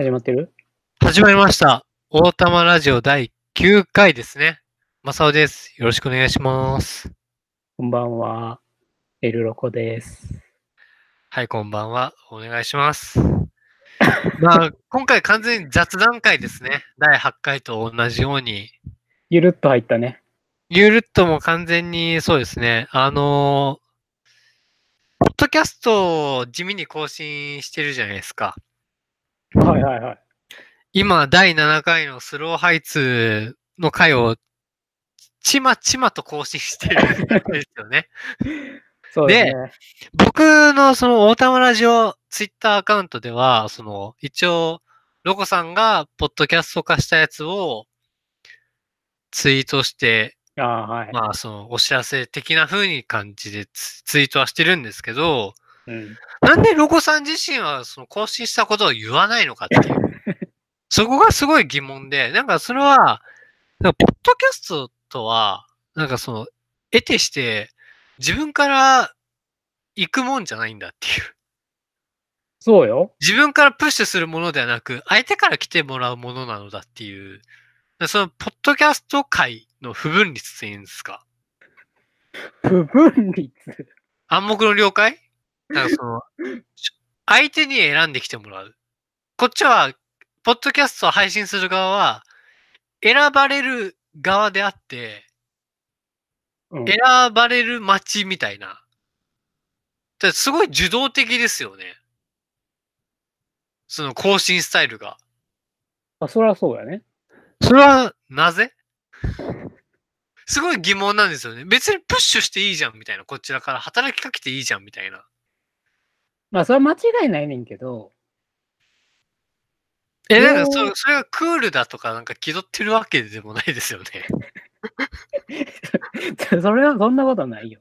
始まってる？始まりました。大玉ラジオ第9回ですね。マサオです。よろしくお願いします。こんばんは。エルロコです。はい、こんばんは。お願いします。まあ、今回完全に雑談会ですね。第8回と同じように。ゆるっと入ったね。ゆるっとも完全にそうですね。あのーポッドキャストを地味に更新してるじゃないですか。はいはいはい。今、第7回のスローハイツの回をちまちまと更新してるんですよね。そうですね。僕のその大玉ラジオツイッターアカウントでは、その一応、ロコさんがポッドキャスト化したやつをツイートして、ああ、はい。まあそのお知らせ的な風に感じでツツイートはしてるんですけど、うん。なんでロコさん自身はその更新したことを言わないのかっていう。そこがすごい疑問で、なんかそれは、なんかポッドキャストとは、なんかその、得てして、自分から行くもんじゃないんだっていう。そうよ。自分からプッシュするものではなく、相手から来てもらうものなのだっていう。その、ポッドキャスト界の不分率っていうんですか？不分率。暗黙の了解？なんかその、相手に選んできてもらう。こっちは、ポッドキャストを配信する側は、選ばれる側であって、うん、選ばれる街みたいな。すごい受動的ですよね。その更新スタイルが。あ、そりゃそうやね。それは、なぜ？すごい疑問なんですよね。別にプッシュしていいじゃんみたいな。こちらから働きかけていいじゃんみたいな。まあ、それは間違いないねんけど、え、なんかそ、それがクールだとかなんか気取ってるわけでもないですよね。それはそんなことないよ。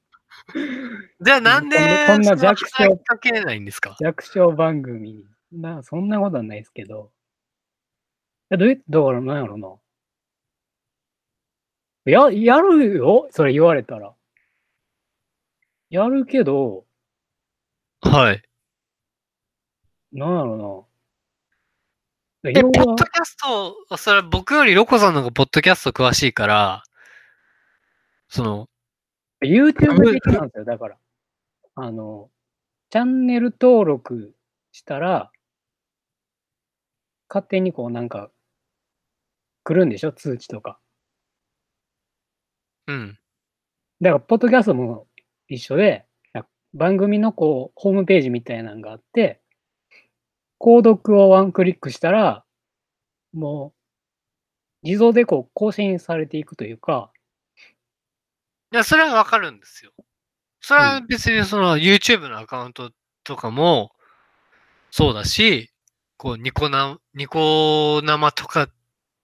じゃあなんで、こんな弱小かけないんですか？弱小番組に。な、そんなことはないですけど。え、どういう、だからなんやろな。や、やるよ？それ言われたら。やるけど、はい。なんやろな。え、ポッドキャスト、それは僕よりロコさんの方がポッドキャスト詳しいから、その、YouTube 的なんですよ、だから。あの、チャンネル登録したら、勝手にこうなんか、来るんでしょ？通知とか。うん。だから、ポッドキャストも一緒で、番組のこう、ホームページみたいなのがあって、購読をワンクリックしたら、もう、自動でこう、更新されていくというか、いや、それはわかるんですよ。それは別にその YouTube のアカウントとかもそうだし、こう、ニコな、ニコ生とか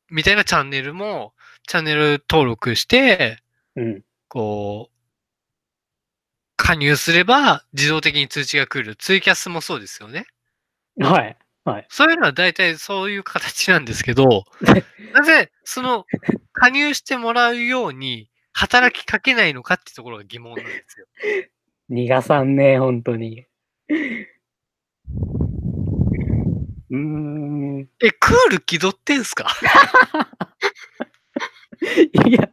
みたいなチャンネルも、チャンネル登録して、うん。こう、加入すれば自動的に通知が来る。ツイキャスもそうですよね。はい。そういうのは大体そういう形なんですけど、なぜその加入してもらうように働きかけないのかってところが疑問なんですよ。逃がさんね、本当に。うーん。え、クール気取ってんすか？いや、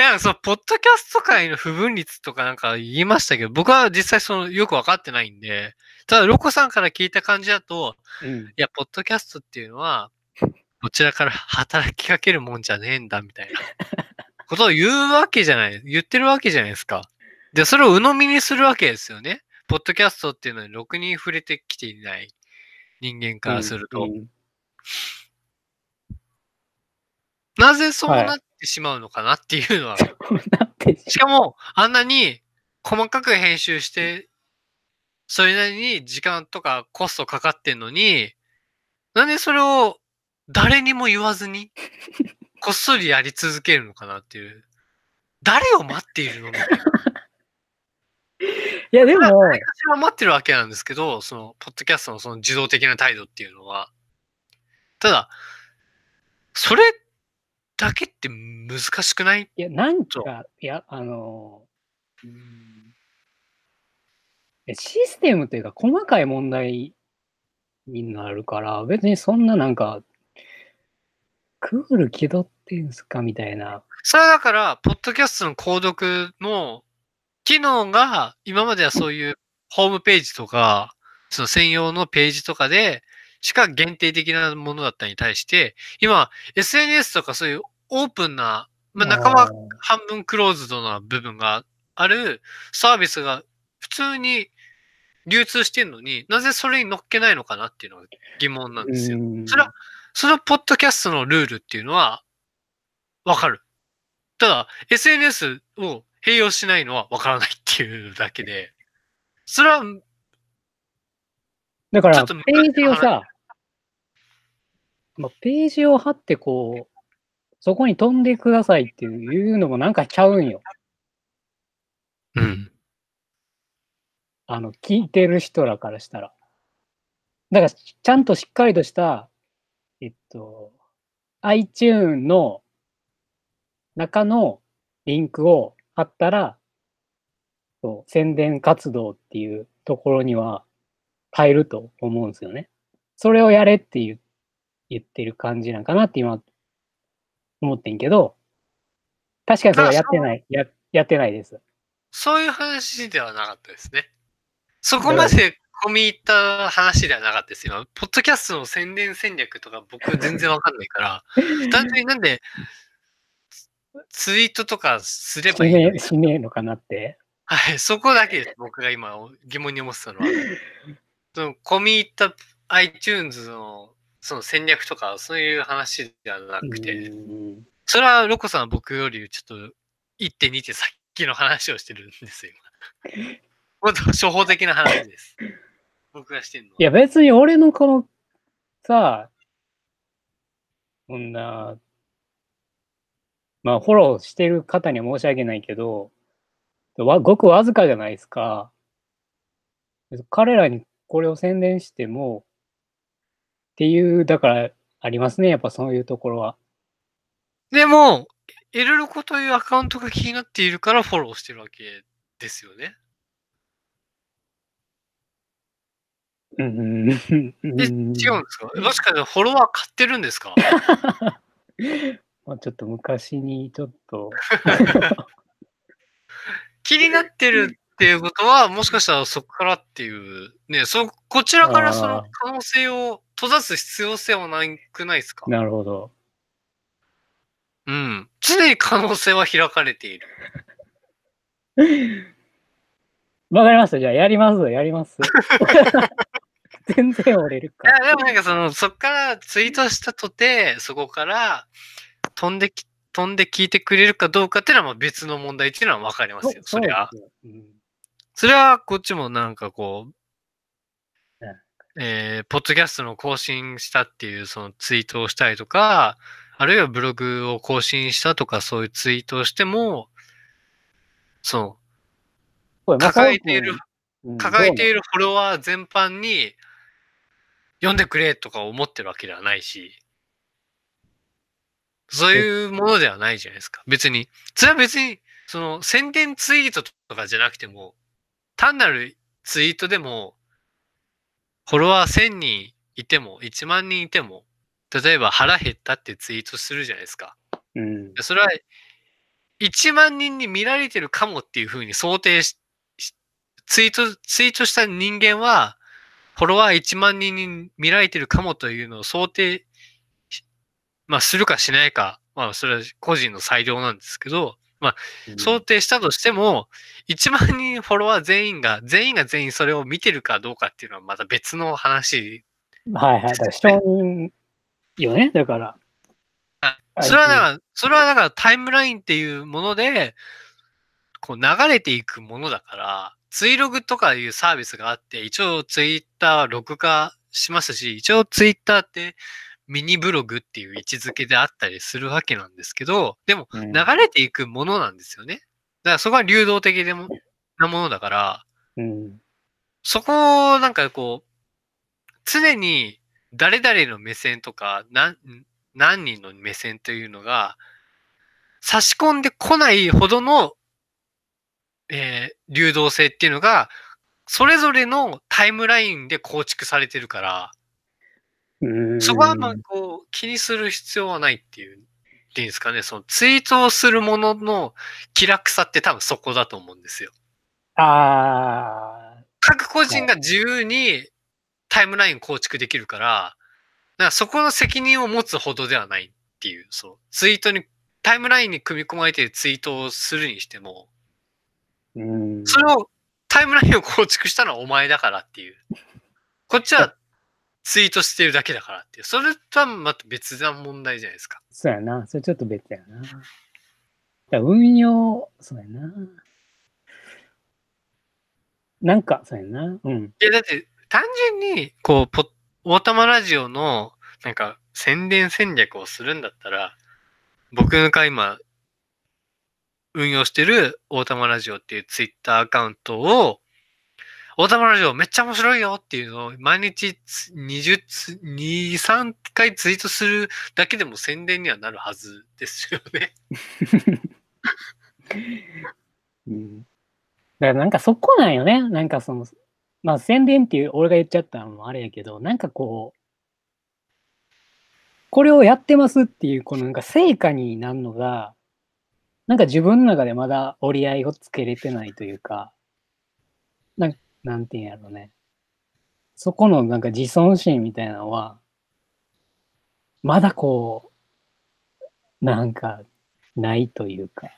いや、その、ポッドキャスト界の不分率とかなんか言いましたけど、僕は実際その、よくわかってないんで、ただ、ロコさんから聞いた感じだと、うん。いや、ポッドキャストっていうのは、こちらから働きかけるもんじゃねえんだ、みたいなことを言うわけじゃない、言ってるわけじゃないですか。で、それを鵜呑みにするわけですよね。ポッドキャストっていうのにろくに触れてきていない人間からすると。うんなぜそうはいなってしまうのかなっていうのは、ししかも、あんなに細かく編集して、それなりに時間とかコストかかってんのに、なんでそれを誰にも言わずに、こっそりやり続けるのかなっていう。誰を待っているのみたいな。いや、でも、誰かしら待ってるわけなんですけど、その、ポッドキャストのその自動的な態度っていうのは。ただ、それだけって難しくない？いや、なんか、いや、あの、うん。いやシステムというか、細かい問題になるから、別にそんななんか、クール気取ってんすかみたいな。それはだから、ポッドキャストの購読の機能が、今まではそういうホームページとか、その専用のページとかで、しか限定的なものだったに対して、今、SNS とかそういうオープンな、まあ、仲間半分クローズドな部分があるサービスが普通に流通してんのになぜそれに乗っけないのかなっていうのが疑問なんですよ。うんそれは、そのポッドキャストのルールっていうのはわかる。ただ、SNS を併用しないのはわからないっていうだけで、それは、だから、ページをさ、まあ、ページを貼ってこう、そこに飛んでくださいっていうのもなんかちゃうんよ。うん。あの、聞いてる人らからしたら。だから、ちゃんとしっかりとした、えっと、iTune の中のリンクを貼ったら、そう宣伝活動っていうところには入ると思うんですよね。それをやれって言ってる感じなんかなって今思ってんけど、確かにそれはやってない、ややってないです。そういう話ではなかったですね。そこまで込み入った話ではなかったですよ。ポッドキャストの宣伝戦略とか僕全然わかんないから、単純になんでツイートとかすればいいの？しねえ、しねえのかなって。はい、そこだけです。僕が今疑問に思ってたのは。その込み入った iTunes のその戦略とかそういう話ではなくて、うんそれはロコさんは僕よりちょっと1.2手先の話をしてるんですよ、今。もっと初歩的な話です。僕がしてるのは。いや別に俺のこのさ、こんな、まあフォローしてる方には申し訳ないけど、わごくわずかじゃないですか。彼らにこれを宣伝しても、っていう、だからありますね、やっぱそういうところは。でも、エルロコというアカウントが気になっているからフォローしてるわけですよね。うん。え、違うんですか？もしかしてフォロワー買ってるんですか？まあちょっと昔にちょっと、気になってるっていうことは、もしかしたらそこからっていう、ね、そ、こちらからその可能性を閉ざす必要性はなくないですか？なるほど。うん。常に可能性は開かれている。わかりました。じゃあやります。やります。全然折れるいかや、。でもなんかその、そっからツイートしたとて、そこから飛んでき、飛んで聞いてくれるかどうかっていうのはまあ別の問題っていうのはわかりますよ。そりゃ。うんそれはこっちもなんかこううん、えー、ポッドキャストの更新したっていうそのツイートをしたりとか、あるいはブログを更新したとかそういうツイートをしても、そう、抱えている、うん抱えているフォロワー全般に読んでくれとか思ってるわけではないし、そういうものではないじゃないですか。別に。それは別に、その宣伝ツイートとかじゃなくても、単なるツイートでも、フォロワー1000人いても、1万人いても、例えば腹減ったってツイートするじゃないですか。うん。それは、1万人に見られてるかもっていうふうに想定し、しツイート、ツイートした人間は、フォロワー1万人に見られてるかもというのを想定し、まあ、するかしないか、まあ、それは個人の裁量なんですけど、想定したとしても、1万人フォロワー全員が、全員が全員それを見てるかどうかっていうのはまた別の話。はいはい。だから承認よね。だから。それはだから、それはだからタイムラインっていうもので、こう流れていくものだから、ツイログとかいうサービスがあって、一応ツイッター録画しますし、一応ツイッターってミニブログっていう位置づけであったりするわけなんですけど、でもうん流れていくものなんですよね。だからそこは流動的でもなものだから、うん。そこをなんかこう、常に誰々の目線とか、何何人の目線というのが、差し込んでこないほどの、えー流動性っていうのが、それぞれのタイムラインで構築されてるから、うんそこはまあこう気にする必要はないっていう、っていうんですかね、そのツイートをするものの気楽さって多分そこだと思うんですよ。ああ、各個人が自由にタイムライン構築できるから、だからそこの責任を持つほどではないっていう、そう、ツイートに、タイムラインに組み込まれてツイートをするにしても、うん。それを、タイムラインを構築したのはお前だからっていう。こっちはツイートしてるだけだからっていう。それとはまた別な問題じゃないですか。そうやな。それちょっと別やな。だ運用、そうやな。なんか、そうやな。うん。いや、だって、単純に、こう、ポッ、オータマラジオの、なんか、宣伝戦略をするんだったら、僕が今、運用してるオータマラジオっていうツイッターアカウントを、オータマラジオめっちゃ面白いよっていうのを毎日20つ、2、3回ツイートするだけでも宣伝にはなるはずですよね。うん。だからなんかそこなんよね。なんかその、まあ宣伝っていう俺が言っちゃったのもあれやけど、なんかこう、これをやってますっていう、このなんか成果になるのが、なんか自分の中でまだ折り合いをつけれてないというか、なんなんていうんやろうね。そこのなんか自尊心みたいなのは、まだこう、なんか、ないというか、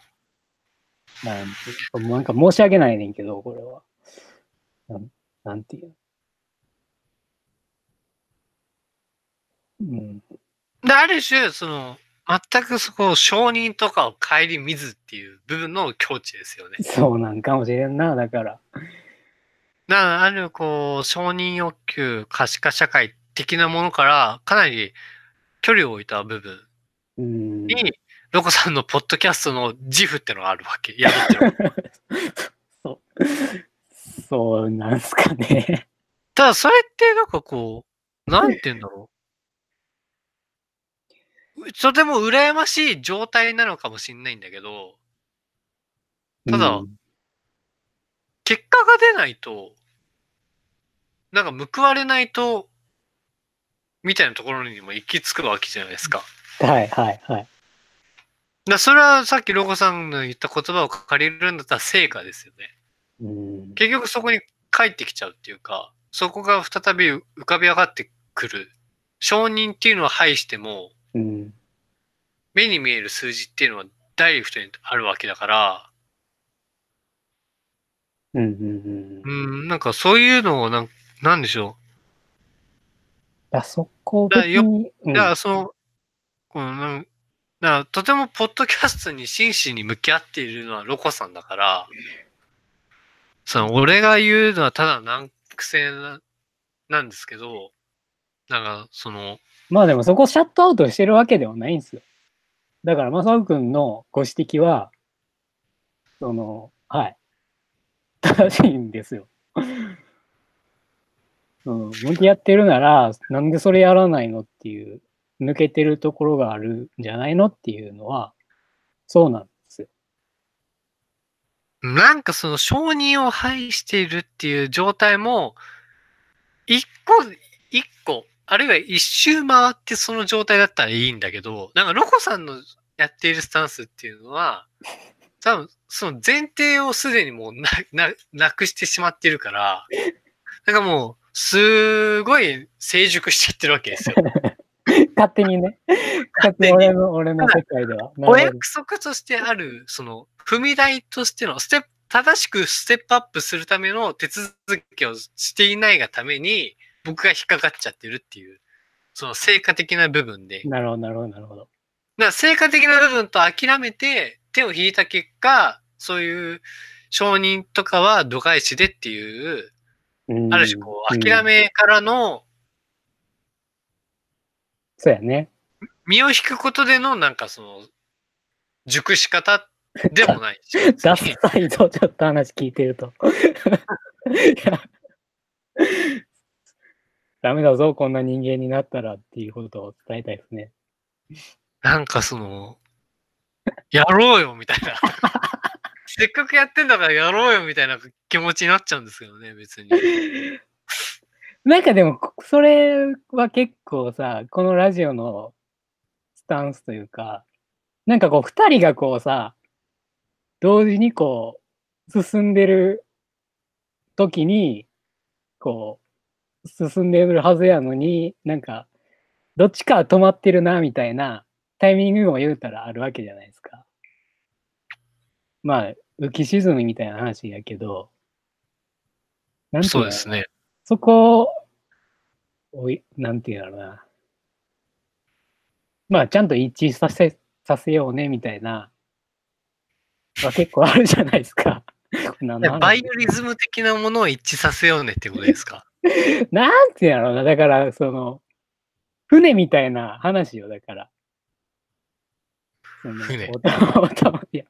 なんてなんか申し訳ないねんけど、これは。なんなんていう。うん。で、ある種、その、全くそこを承認とかを顧みずっていう部分の境地ですよね。そうなんかもしれんな、だから。だから、ある、こう、承認欲求、可視化社会的なものから、かなり距離を置いた部分うん。に、ロコさんのポッドキャストの自負ってのがあるわけ。やるって そう。そうなんすかね。ただ、それって、なんかこう、なんて言うんだろう。とても羨ましい状態なのかもしれないんだけど、ただうん結果が出ないと、なんか報われないと、みたいなところにも行き着くわけじゃないですか。はいはいはい。だそれはさっきロゴさんの言った言葉を借りるんだったら成果ですよね。うん。結局そこに帰ってきちゃうっていうか、そこが再び浮かび上がってくる。承認っていうのは排しても、うん。目に見える数字っていうのはダイレクトにあるわけだから、うんうんうん。うん、なんかそういうのをなん、なんでしょあそこだからよ別に、うう。んだからその、このだからとてもポッドキャストに真摯に向き合っているのはロコさんだから、その俺が言うのはただ難癖ななんですけど、なんかその、まあでもそこシャットアウトしてるわけではないんですよ。だから、マサオくんのご指摘は、その、はい。正しいんですよ。うん、向き合ってるなら、なんでそれやらないのっていう、抜けてるところがあるんじゃないのっていうのは、そうなんですよ。なんかその承認を排しているっていう状態も、一個、一個、あるいは一周回ってその状態だったらいいんだけど、なんかロコさんのやっているスタンスっていうのは、多分その前提をすでにもうな、な、なくしてしまってるから、なんかもう、すごい成熟しちゃってるわけですよ。勝手にね。勝手に俺の、俺の世界では。お約束としてある、その、踏み台としてのステップ、正しくステップアップするための手続きをしていないがために、僕が引っかかっちゃってるっていう、その成果的な部分で。なるほど、なるほど、なるほど。ら成果的な部分と諦めて手を引いた結果、そういう承認とかは度外視でっていう、うんある種こう、うん諦めからのそうやね。身を引くことでのなんかその、熟し方でもないし。ダサいとちょっと話聞いてると。ダメだぞ、こんな人間になったらっていうことを伝えたいですね。なんかその、やろうよみたいな。せっかくやってんだからやろうよみたいな気持ちになっちゃうんですけどね、別に。なんかでも、それは結構さ、このラジオのスタンスというか、なんかこう、二人がこうさ、同時にこう、進んでる時に、こう、進んでるはずやのに、なんか、どっちか止まってるな、みたいなタイミングも言うたらあるわけじゃないですか。まあ、浮き沈みみたいな話やけど、なんていのそうですね。そこを、いなんていうんだろうな。まあ、ちゃんと一致させ、させようね、みたいな、は結構あるじゃないですか。バイオリズム的なものを一致させようねってことですか？なんていうんだろうな。だから、その、船みたいな話よ、だから。船おた おたいや、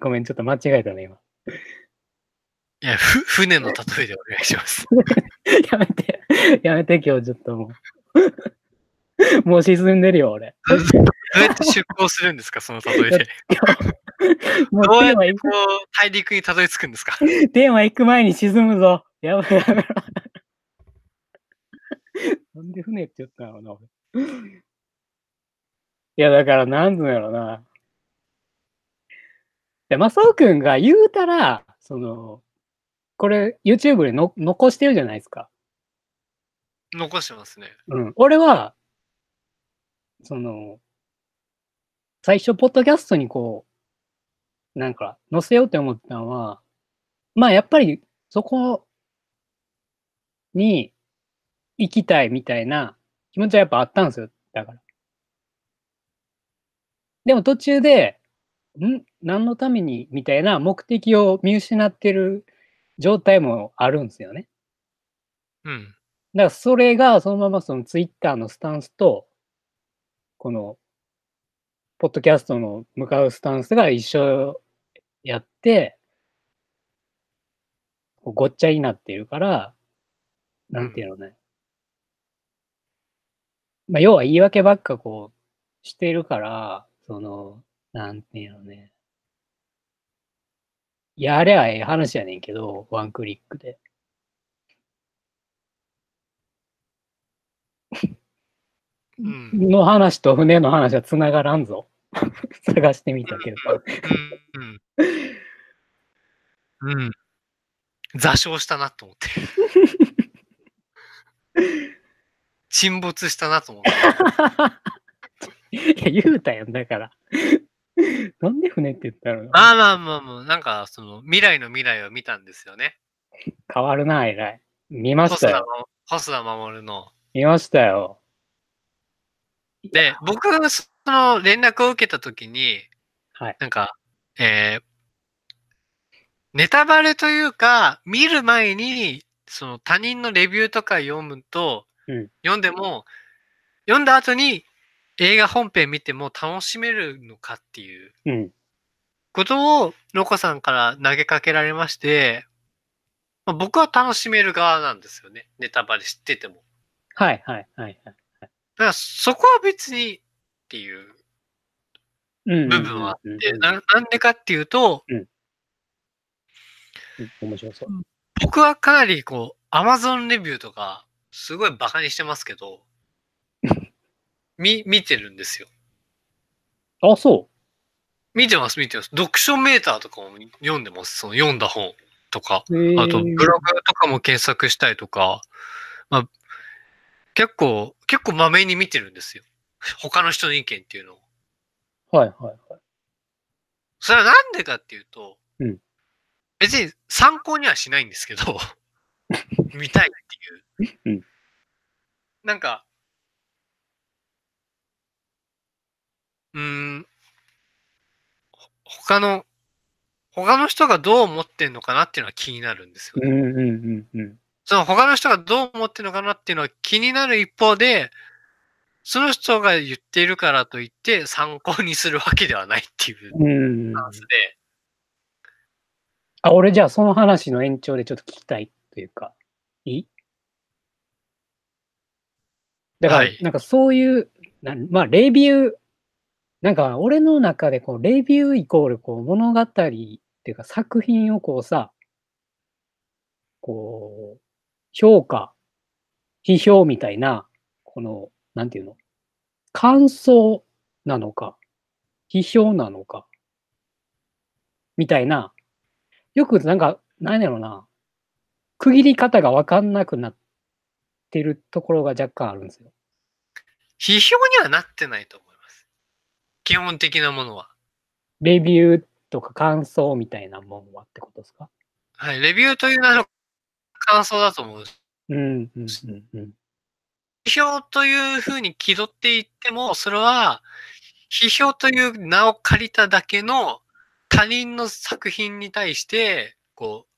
ごめん、ちょっと間違えたね、今。いや、ふ船の例えでお願いします。やめて、やめて、今日ちょっともう。もう沈んでるよ、俺。どうやって出港するんですか、その例えで。もうどうやってこう、大陸にたどり着くんですか？く、テーマ行く前に沈むぞ。やばいやめろ。なんで船って言ったのな、俺。いや、だから、なんつうんやろな。で、マサオくんが言うたら、その、これ、YouTube での残してるじゃないですか。残してますね。うん。俺は、その、最初、ポッドキャストにこう、なんか、載せようって思ったのは、まあ、やっぱり、そこに行きたいみたいな気持ちはやっぱあったんですよ。だから。でも途中で、ん？何のためにみたいな目的を見失ってる状態もあるんですよね。うん。だからそれがそのままそのツイッターのスタンスと、この、ポッドキャストの向かうスタンスが一緒やって、ごっちゃになっているから、なんていうのね。まあ、要は言い訳ばっかこう、しているから、その、なんていうのね。やれゃええ話やねんけど、ワンクリックで。うん。の話と船の話は繋がらんぞ。探してみたけど。うん。うん。うん。座礁したなと思って。沈没したなと思って。いや、言うたやん、だから。なんで船って言ったの？まあまあまあまあ、なんかその未来の未来を見たんですよね。変わるな、えらい。見ましたよ。細田の細田守の。見ましたよ。で、僕がその連絡を受けたときに、はい。なんか、えーネタバレというか、見る前に、その他人のレビューとか読むと、うん読んでも、読んだ後に映画本編見ても楽しめるのかっていううん。ことを、ロコさんから投げかけられまして、まあ、僕は楽しめる側なんですよね。ネタバレ知ってても。はい、はい、はい。はいだからそこは別にっていううん部分はあって、ななんでかっていうと、うん面白そう。僕はかなりこう、Amazon レビューとか、すごいバカにしてますけど、み、見てるんですよ。あ、そ見てます、見てます。読書メーターとかも読んでます。その読んだ本とか。あと、ブログとかも検索したりとか、まあ、結構、結構まめに見てるんですよ。他の人の意見っていうのを。はい、はい、はい。それはなんでかっていうと、うん別に参考にはしないんですけど、見たいっていう。うんなんか、うーん、ほ他の、他の人がどう思ってんのかなっていうのは気になるんですよね。うん、うん、うん、うん。その他の人がどう思ってるのかなっていうのは気になる一方で、その人が言っているからといって参考にするわけではないっていうで、あ、俺じゃあその話の延長でちょっと聞きたいというか、いい？だから、はい。なんかそういう、なんまあ、レビュー、なんか俺の中でこう、レビューイコールこう、物語っていうか作品をこうさ、こう、評価批評みたいな、この、なんていうの、感想なのか、批評なのか、みたいな、よくなんか、なんやろな、区切り方がわかんなくなってるところが若干あるんですよ。批評にはなってないと思います。基本的なものは。レビューとか感想みたいなものはってことですか？はい。レビューという名の感想だと思う。うん、うん、うん、うん。批評というふうに気取っていっても、それは、批評という名を借りただけの他人の作品に対して、こ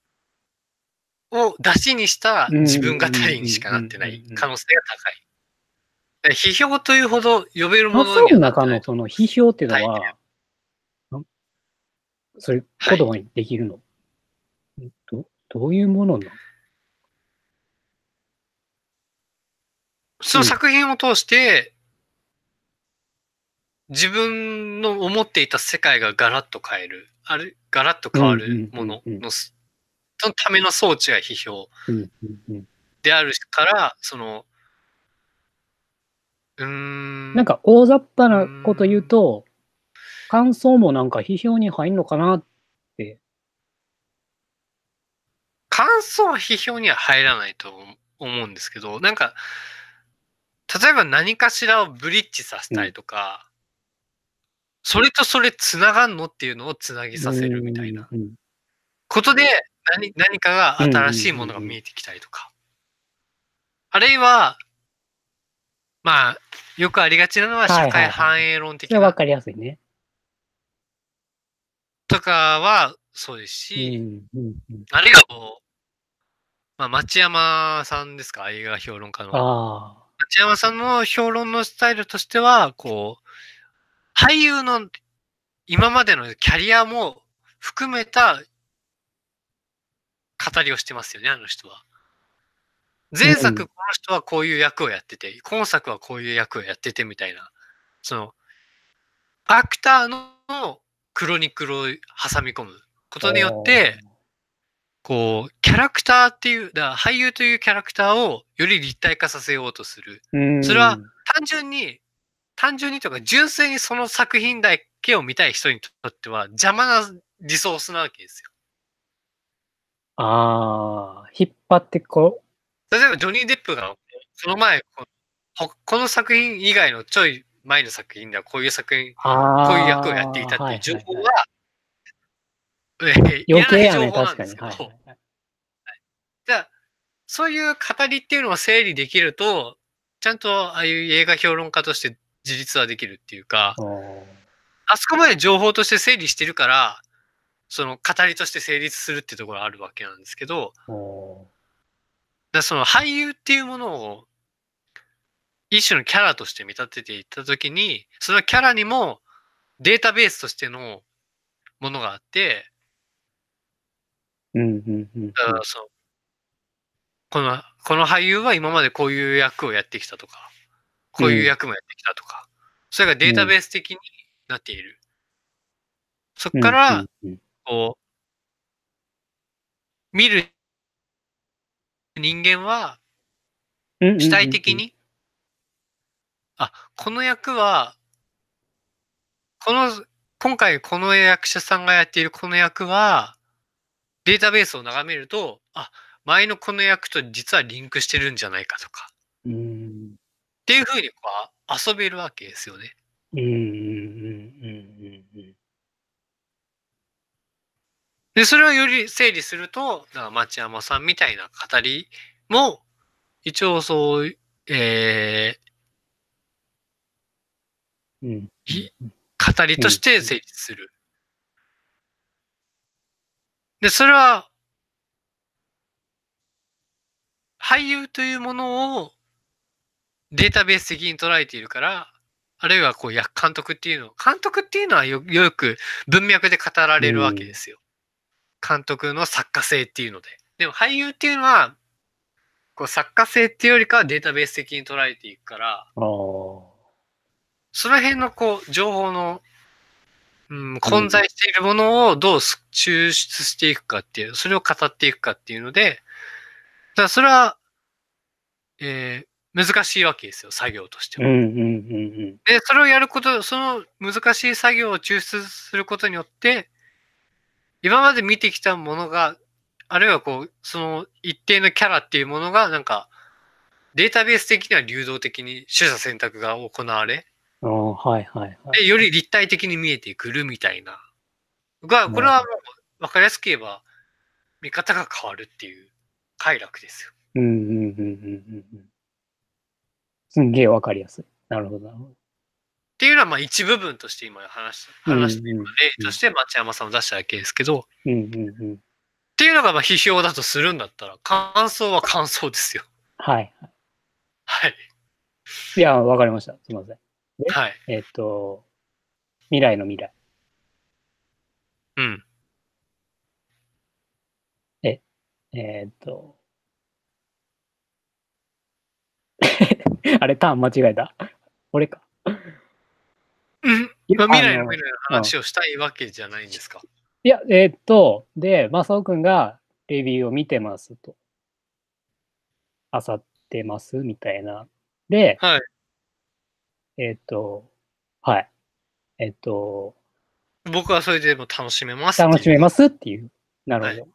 う、を出しにした自分語りにしかなってない可能性が高い。で批評というほど呼べるもののにはなってない。中のその批評っていうのははい、んそれ言葉にできるの、どどういうものなの？その作品を通して、自分の思っていた世界がガラッと変える、ある、ガラッと変わるものの、そのための装置が批評であるから、その、ん。なんか大雑把なこと言うと、感想もなんか批評に入んのかなって。感想は批評には入らないと思うんですけど、なんか、例えば何かしらをブリッジさせたりとか、それとそれ繋がんのっていうのを繋ぎさせるみたいなうんうんことで何何かが新しいものが見えてきたりとか。あるいは、まあ、よくありがちなのは社会反映論的なそれはわかりやすいね。とかはそうですうし、んうんうんあるいはこう、まあ、町山さんですか？映画評論家の。町山さんの評論のスタイルとしては、こう、俳優の今までのキャリアも含めた語りをしてますよね、あの人は。前うん作この人はこういう役をやってて、今作はこういう役をやっててみたいな、その、アクターのクロニクルを挟み込むことによって、こう、キャラクターっていう、だ俳優というキャラクターをより立体化させようとする。うん、それは単純に、単純にというか、純粋にその作品だけを見たい人にとっては邪魔なリソースなわけですよ。ああ、引っ張ってこ例えば、ジョニー・デップが、その前、この作品以外のちょい前の作品ではこういう作品。こういう役をやっていたっていう情報は、えー余計やいらないね、情報な確かに。んですけど、はいはい。はい。じゃあ、そういう語りっていうのを整理できると、ちゃんとああいう映画評論家として自立はできるっていうか、あそこまで情報として整理してるから、その語りとして成立するっていうところがあるわけなんですけど、おだその俳優っていうものを一種のキャラとして見立てていったときに、そのキャラにもデータベースとしてのものがあって、ーうんうんうん。だからそのこの、この俳優は今までこういう役をやってきたとか、こういう役もやってきたとか、それがデータベース的になっている。そこから、こう、見る人間は主体的に、あ、この役は、この、今回この役者さんがやっているこの役は、データベースを眺めると、あ、前のこの役と実はリンクしてるんじゃないかとか、うん。っていうふうにこう遊べるわけですよね。うんうんで、それをより整理すると、だから町山さんみたいな語りも、一応そう、えうんー、語りとして成立する。で、それは、俳優というものをデータベース的に捉えているから、あるいはこう、や監督っていうの、監督っていうのはよよく文脈で語られるわけですよ。監督の作家性っていうので。でも俳優っていうのは、こう作家性っていうよりかはデータベース的に捉えていくから、その辺のこう、情報の、うん、混在しているものをどうす抽出していくかっていう、それを語っていくかっていうので、だそれは、えー難しいわけですよ、作業としては。うんうんうんで、それをやること、その難しい作業を抽出することによって、今まで見てきたものが、あるいはこう、その一定のキャラっていうものが、なんか、データベース的には流動的に取捨選択が行われ、はいはいはい。で、より立体的に見えてくるみたいな。が、これはもう、わかりやすく言えば、見方が変わるっていう快楽ですよ。うんうんうんうんうんうん。すんげえわかりやすい。なるほどなるほど。っていうのは、まあ一部分として今話話して、うんうん例として町山さんを出しただけですけど、うんうんうん。っていうのがまあ批評だとするんだったら、感想は感想ですよ。はい。はい。いや、わかりました。すみません。はい。えっと、未来の未来。うん。えーっと、あれ、ターン間違えた？俺か。うん。まあ、未来のあ未来の話をしたいわけじゃないんですか？いや、えーっと、で、マサオくんがレビューを見てますと。あさってますみたいな。で、はい。えーっと、はい。えーっと、僕はそれでも楽しめます。楽しめますっていう。なるほど。は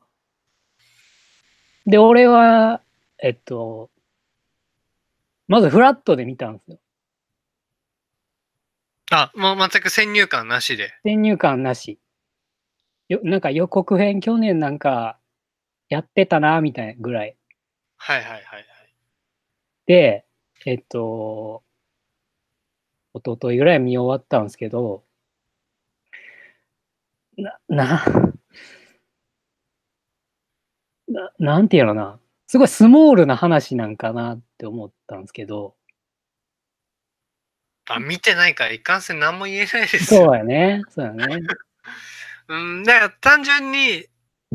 で、俺は、えっと、まずフラットで見たんですよ。あ、もう全く先入観なしで。先入観なし。よなんか予告編去年なんかやってたな、みたいなぐらい。はいはいはいはい。で、えっと、一昨日ぐらい見終わったんですけど、な、な、ななんていうのかな。すごいスモールな話なんかなって思ったんですけど、あ、見てないからいかんせん何も言えないですそうよ。やね。そうやね。うん、だから単純に、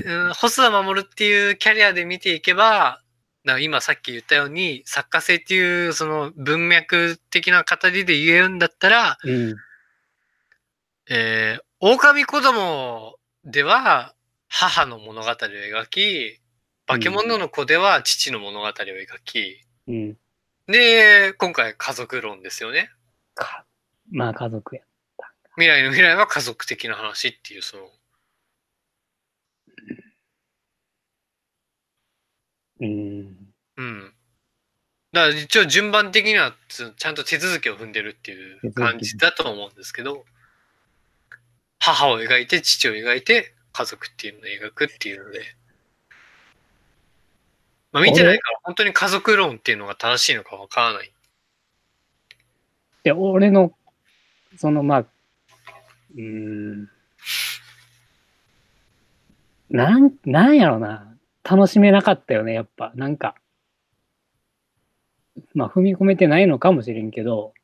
うん、細田守っていうキャリアで見ていけば、だ今さっき言ったように、作家性っていうその文脈的な語りで言えるんだったら、うん。えー、狼子供では母の物語を描き、化け物の子では父の物語を描き、うん。で、今回家族論ですよね。かまあ家族や。未来の未来は家族的な話っていう、その、うん。うん。だから一応順番的にはつちゃんと手続きを踏んでるっていう感じだと思うんですけど、母を描いて父を描いて家族っていうのを描くっていうので、まあ見てないから本当に家族論っていうのが正しいのかわからない。で、俺の、その、まあ、うーん。なん、なんやろな。楽しめなかったよね、やっぱ。なんか。まあ、踏み込めてないのかもしれんけど。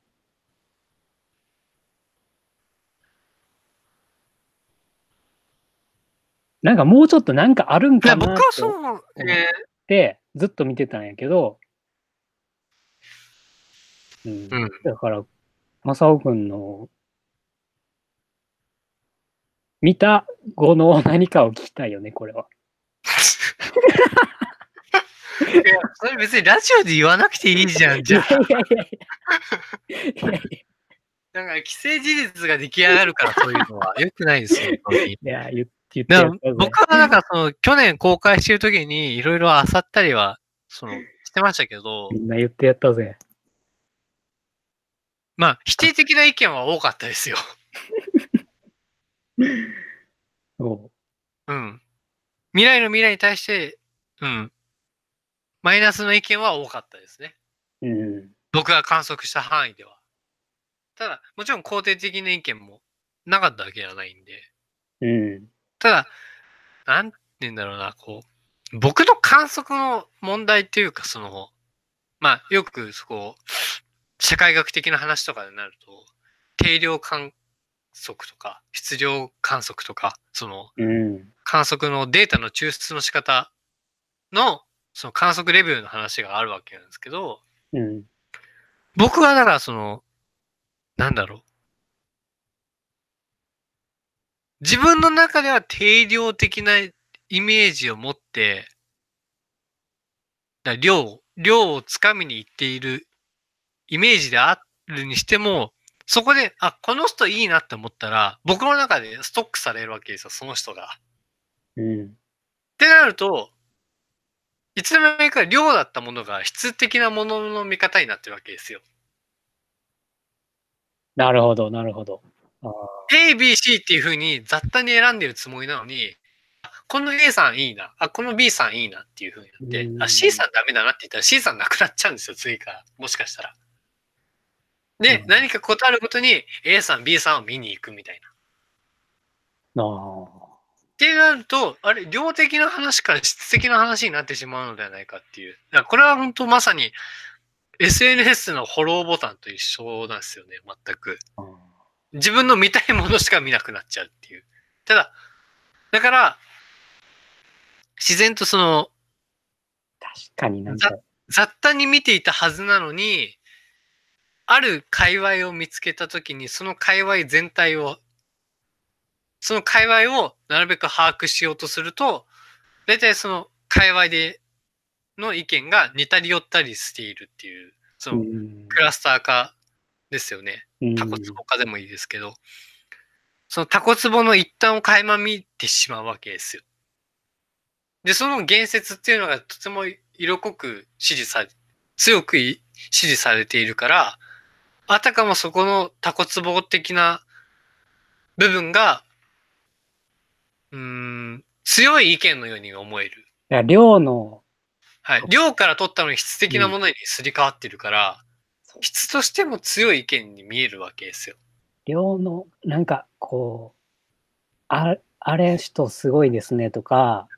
なんかもうちょっとなんかあるんかなって僕はそう、ずっと見てたんやけど、うんーうん。だから、正雄くんの見た後の何かを聞きたいよね、これは。いや、それ別にラジオで言わなくていいじゃん、じゃあ。いやいやいやから既成事実が出来上がるからそういうのは良くないですよ、本当にや、言って言ってだからやったぜ僕はなんかその去年公開してる時にいろいろ漁ったりはそのしてましたけど、みんな言ってやったぜ。まあ否定的な意見は多かったですよ。そうん。未来の未来に対して、うん。マイナスの意見は多かったですね。う。うん。僕が観測した範囲では。ただ、もちろん肯定的な意見もなかったわけじゃないんで。うん。ただ、なんて言うんだろうな、こう、僕の観測の問題っていうか、その、まあ、よく、そこ、社会学的な話とかになると、定量観測とか、質量観測とか、その、うん。観測のデータの抽出の仕方の、その観測レベルの話があるわけなんですけど、うん。僕はだからその、なんだろう。自分の中では定量的なイメージを持って、だ量、量をつかみに行っているイメージであるにしても、そこで、あ、この人いいなって思ったら、僕の中でストックされるわけですよ、その人が。うん。ってなると、いつの間にか量だったものが質的なものの見方になってるわけですよ。なるほど、なるほど。A、B、C っていう風に雑多に選んでるつもりなのに、あこの A さんいいな、あ、この B さんいいなっていう風になってう、んあ、C さんダメだなって言ったら C さんなくなっちゃうんですよ、次から。もしかしたら。で、うん何かことあるごとに A さん、B さんを見に行くみたいな。あー。ってなると、あれ、量的な話から質的な話になってしまうのではないかっていう。だからこれは本当まさに SNS のフォローボタンと一緒なんですよね、全く。自分の見たいものしか見なくなっちゃうっていう。ただ、だから、自然とその、確かになんか、雑多に見ていたはずなのに、ある界隈を見つけたときに、その界隈全体を、その界隈をなるべく把握しようとすると、大体その界隈での意見が似たり寄ったりしているっていう、そうのんクラスター化ですよね。うんタコツボ化でもいいですけど、そのタコツボの一端を垣間見てしまうわけですよ。で、その言説っていうのがとても色濃く支持され、強くい支持されているから、あたかもそこのタコツボ的な部分が、うーん、強い意見のように思える。いや量の、はい。量から取ったのに質的なものにすり替わってるから、そう質としても強い意見に見えるわけですよ。量の、なんかこう、ああれ人すごいですねとか、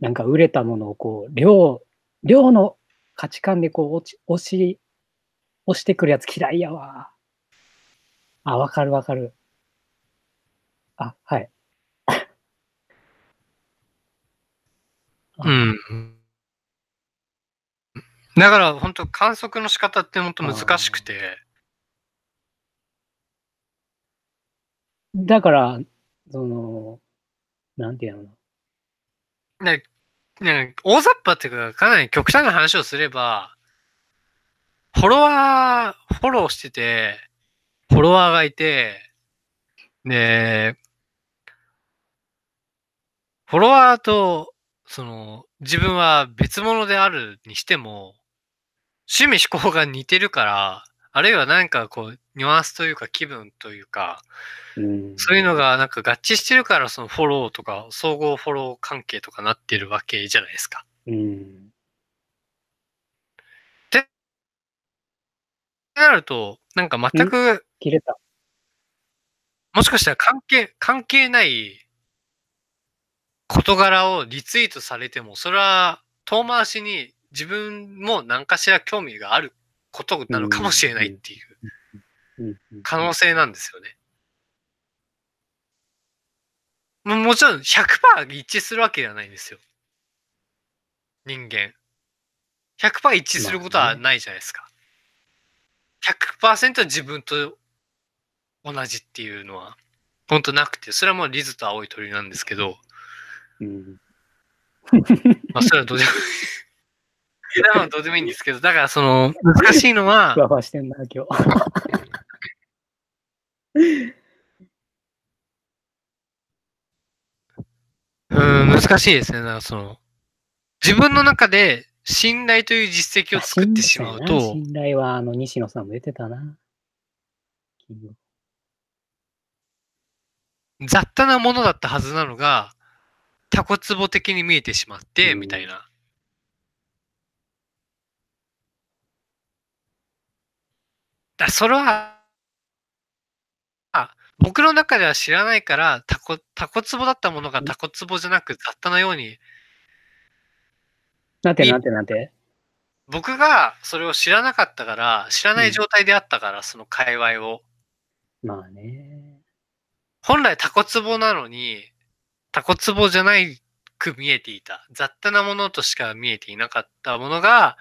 なんか売れたものをこう、量、量の価値観でこう、落ち、押し、押してくるやつ嫌いやわ。あ、わかるわかる。あ、はい。うん。だから本当観測の仕方って本当難しくて、だから、その、なんていうの？ね、ね、大雑把っていうか、かなり極端な話をすれば、フォロワー、フォローしてて、フォロワーがいて、で、フォロワーと、その、自分は別物であるにしても、趣味思考が似てるから、あるいは何かこう、ニュアンスというか気分というか、うん。そういうのがなんか合致してるから、そのフォローとか、総合フォロー関係とかなってるわけじゃないですか。うん。なると、なんか全く、切れた。もしかしたら関係、関係ない事柄をリツイートされても、それは遠回しに自分も何かしら興味があることなのかもしれないっていう可能性なんですよね。ももちろん100%一致するわけではないんですよ。人間。100%一致することはないじゃないですか。100%自分と同じっていうのは本当なくて、それはもうリズと青い鳥なんですけど、うん。まあそれはどうでもいい。それはまあどうでもいいんですけど、だからその難しいのはふ、わふわしてんな、今日。うん、難しいですね。だからその、自分の中で信頼という実績を作ってしまうと、信頼は、あの、西野さんも言ってたな。雑多なものだったはずなのが、タコツボ的に見えてしまって、うんみたいな。だそれは、あ僕の中では知らないから、タコ、タコツボだったものがタコツボじゃなく雑多なように、なんてなんてなんて？僕がそれを知らなかったから、知らない状態であったから、その界隈を。まあね。本来タコツボなのに、タコツボじゃないく見えていた。雑多なものとしか見えていなかったものが、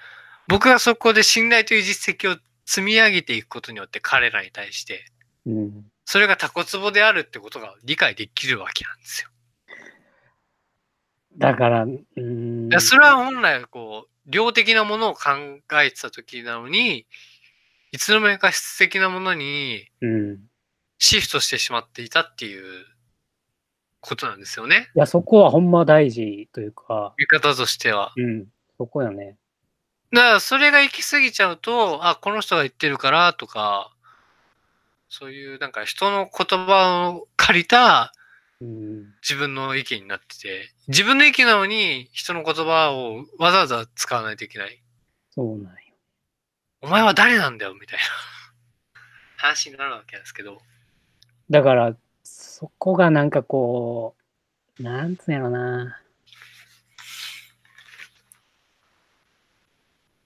僕がそこで信頼という実績を積み上げていくことによって彼らに対して、うん。それがタコツボであるってことが理解できるわけなんですよ。だから、うん。それは本来こう、量的なものを考えてた時なのに、いつの間にか質的なものにシフトしてしまっていたっていうことなんですよね。や、そこはほんま大事というか、見方としては。うん。そこやね。だから、それが行き過ぎちゃうと、あ、この人が言ってるからとか、そういうなんか人の言葉を借りたうん。自分の意見になってて、自分の意見なのに人の言葉をわざわざ使わないといけない。そうなんよ。お前は誰なんだよみたいな話になるわけですけど。だから、そこがなんかこう、なんつうんやろな。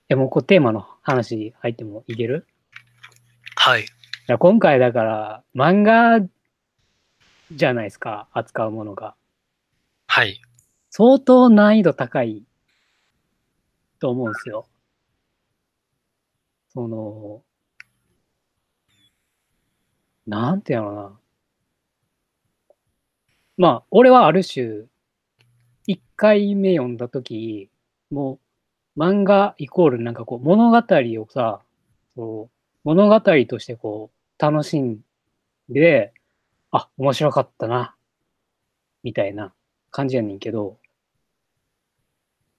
え、もうこうテーマの話入ってもいける？はい。今回だから、漫画じゃないですか、扱うものが。はい。相当難易度高いと思うんですよ。その、なんてやろうな。まあ、俺はある種、一回目読んだとき、もう、漫画イコールなんかこう、物語をさ、そう物語としてこう、楽しんで、あ、面白かったな、みたいな感じやねんけど、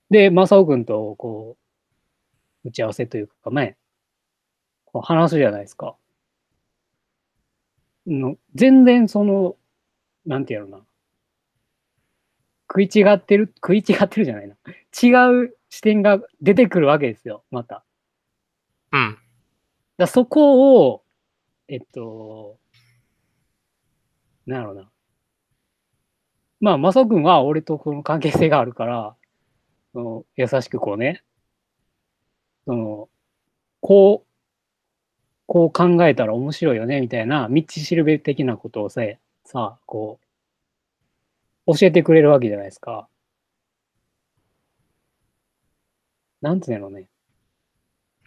で、マサオ君とこう、打ち合わせというか、前、こう話すじゃないですか。の全然その、なんていうのな。食い違ってる、食い違ってるじゃないな。違う視点が出てくるわけですよ、また。うん。だそこを、えっと、なんやろうな。まあ、マサ君は俺とこの関係性があるから、その優しくこうね、その、こう、こう考えたら面白いよね、みたいな、道しるべ的なことをさ、さ、こう、教えてくれるわけじゃないですか。なんていうのね。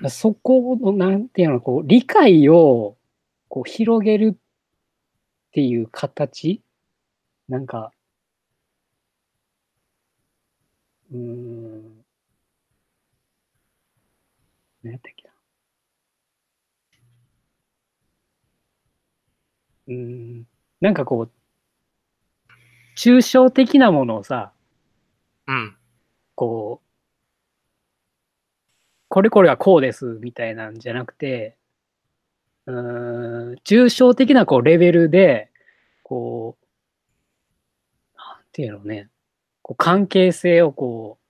そこの、なんていうの、こう、理解を、こう、広げるっていう形？なんか、うーん、何やったっけな？うーん、なんかこう、抽象的なものをさ、うん。こう、これこれはこうですみたいなんじゃなくて、うーん、抽象的なこうレベルで、こう、なんていうのね、こう関係性をこう、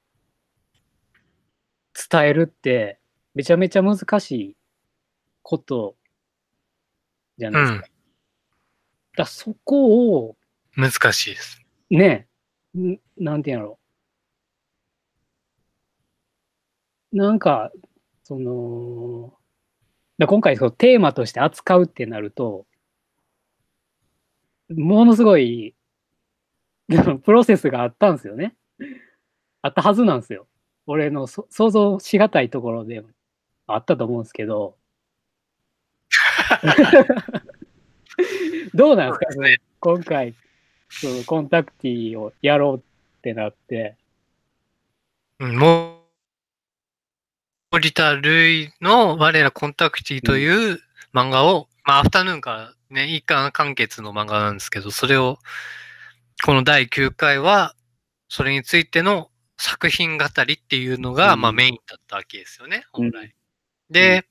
伝えるって、めちゃめちゃ難しいことじゃないですか。だからそこを、難しいです。ね、んなんていうんやろ。なんか、その、だ今回そのテーマとして扱うってなると、ものすごい、プロセスがあったんですよね。あったはずなんですよ。俺のそ想像しがたいところであったと思うんですけど。どうなんですかね。今回、そのコンタクティをやろうってなって、うん、も森田類の我らコンタクティという漫画を、まあ、アフタヌーンからね、一巻完結の漫画なんですけど、それを、この第9回は、それについての作品語りっていうのが、うん。まあメインだったわけですよね、本う来。で、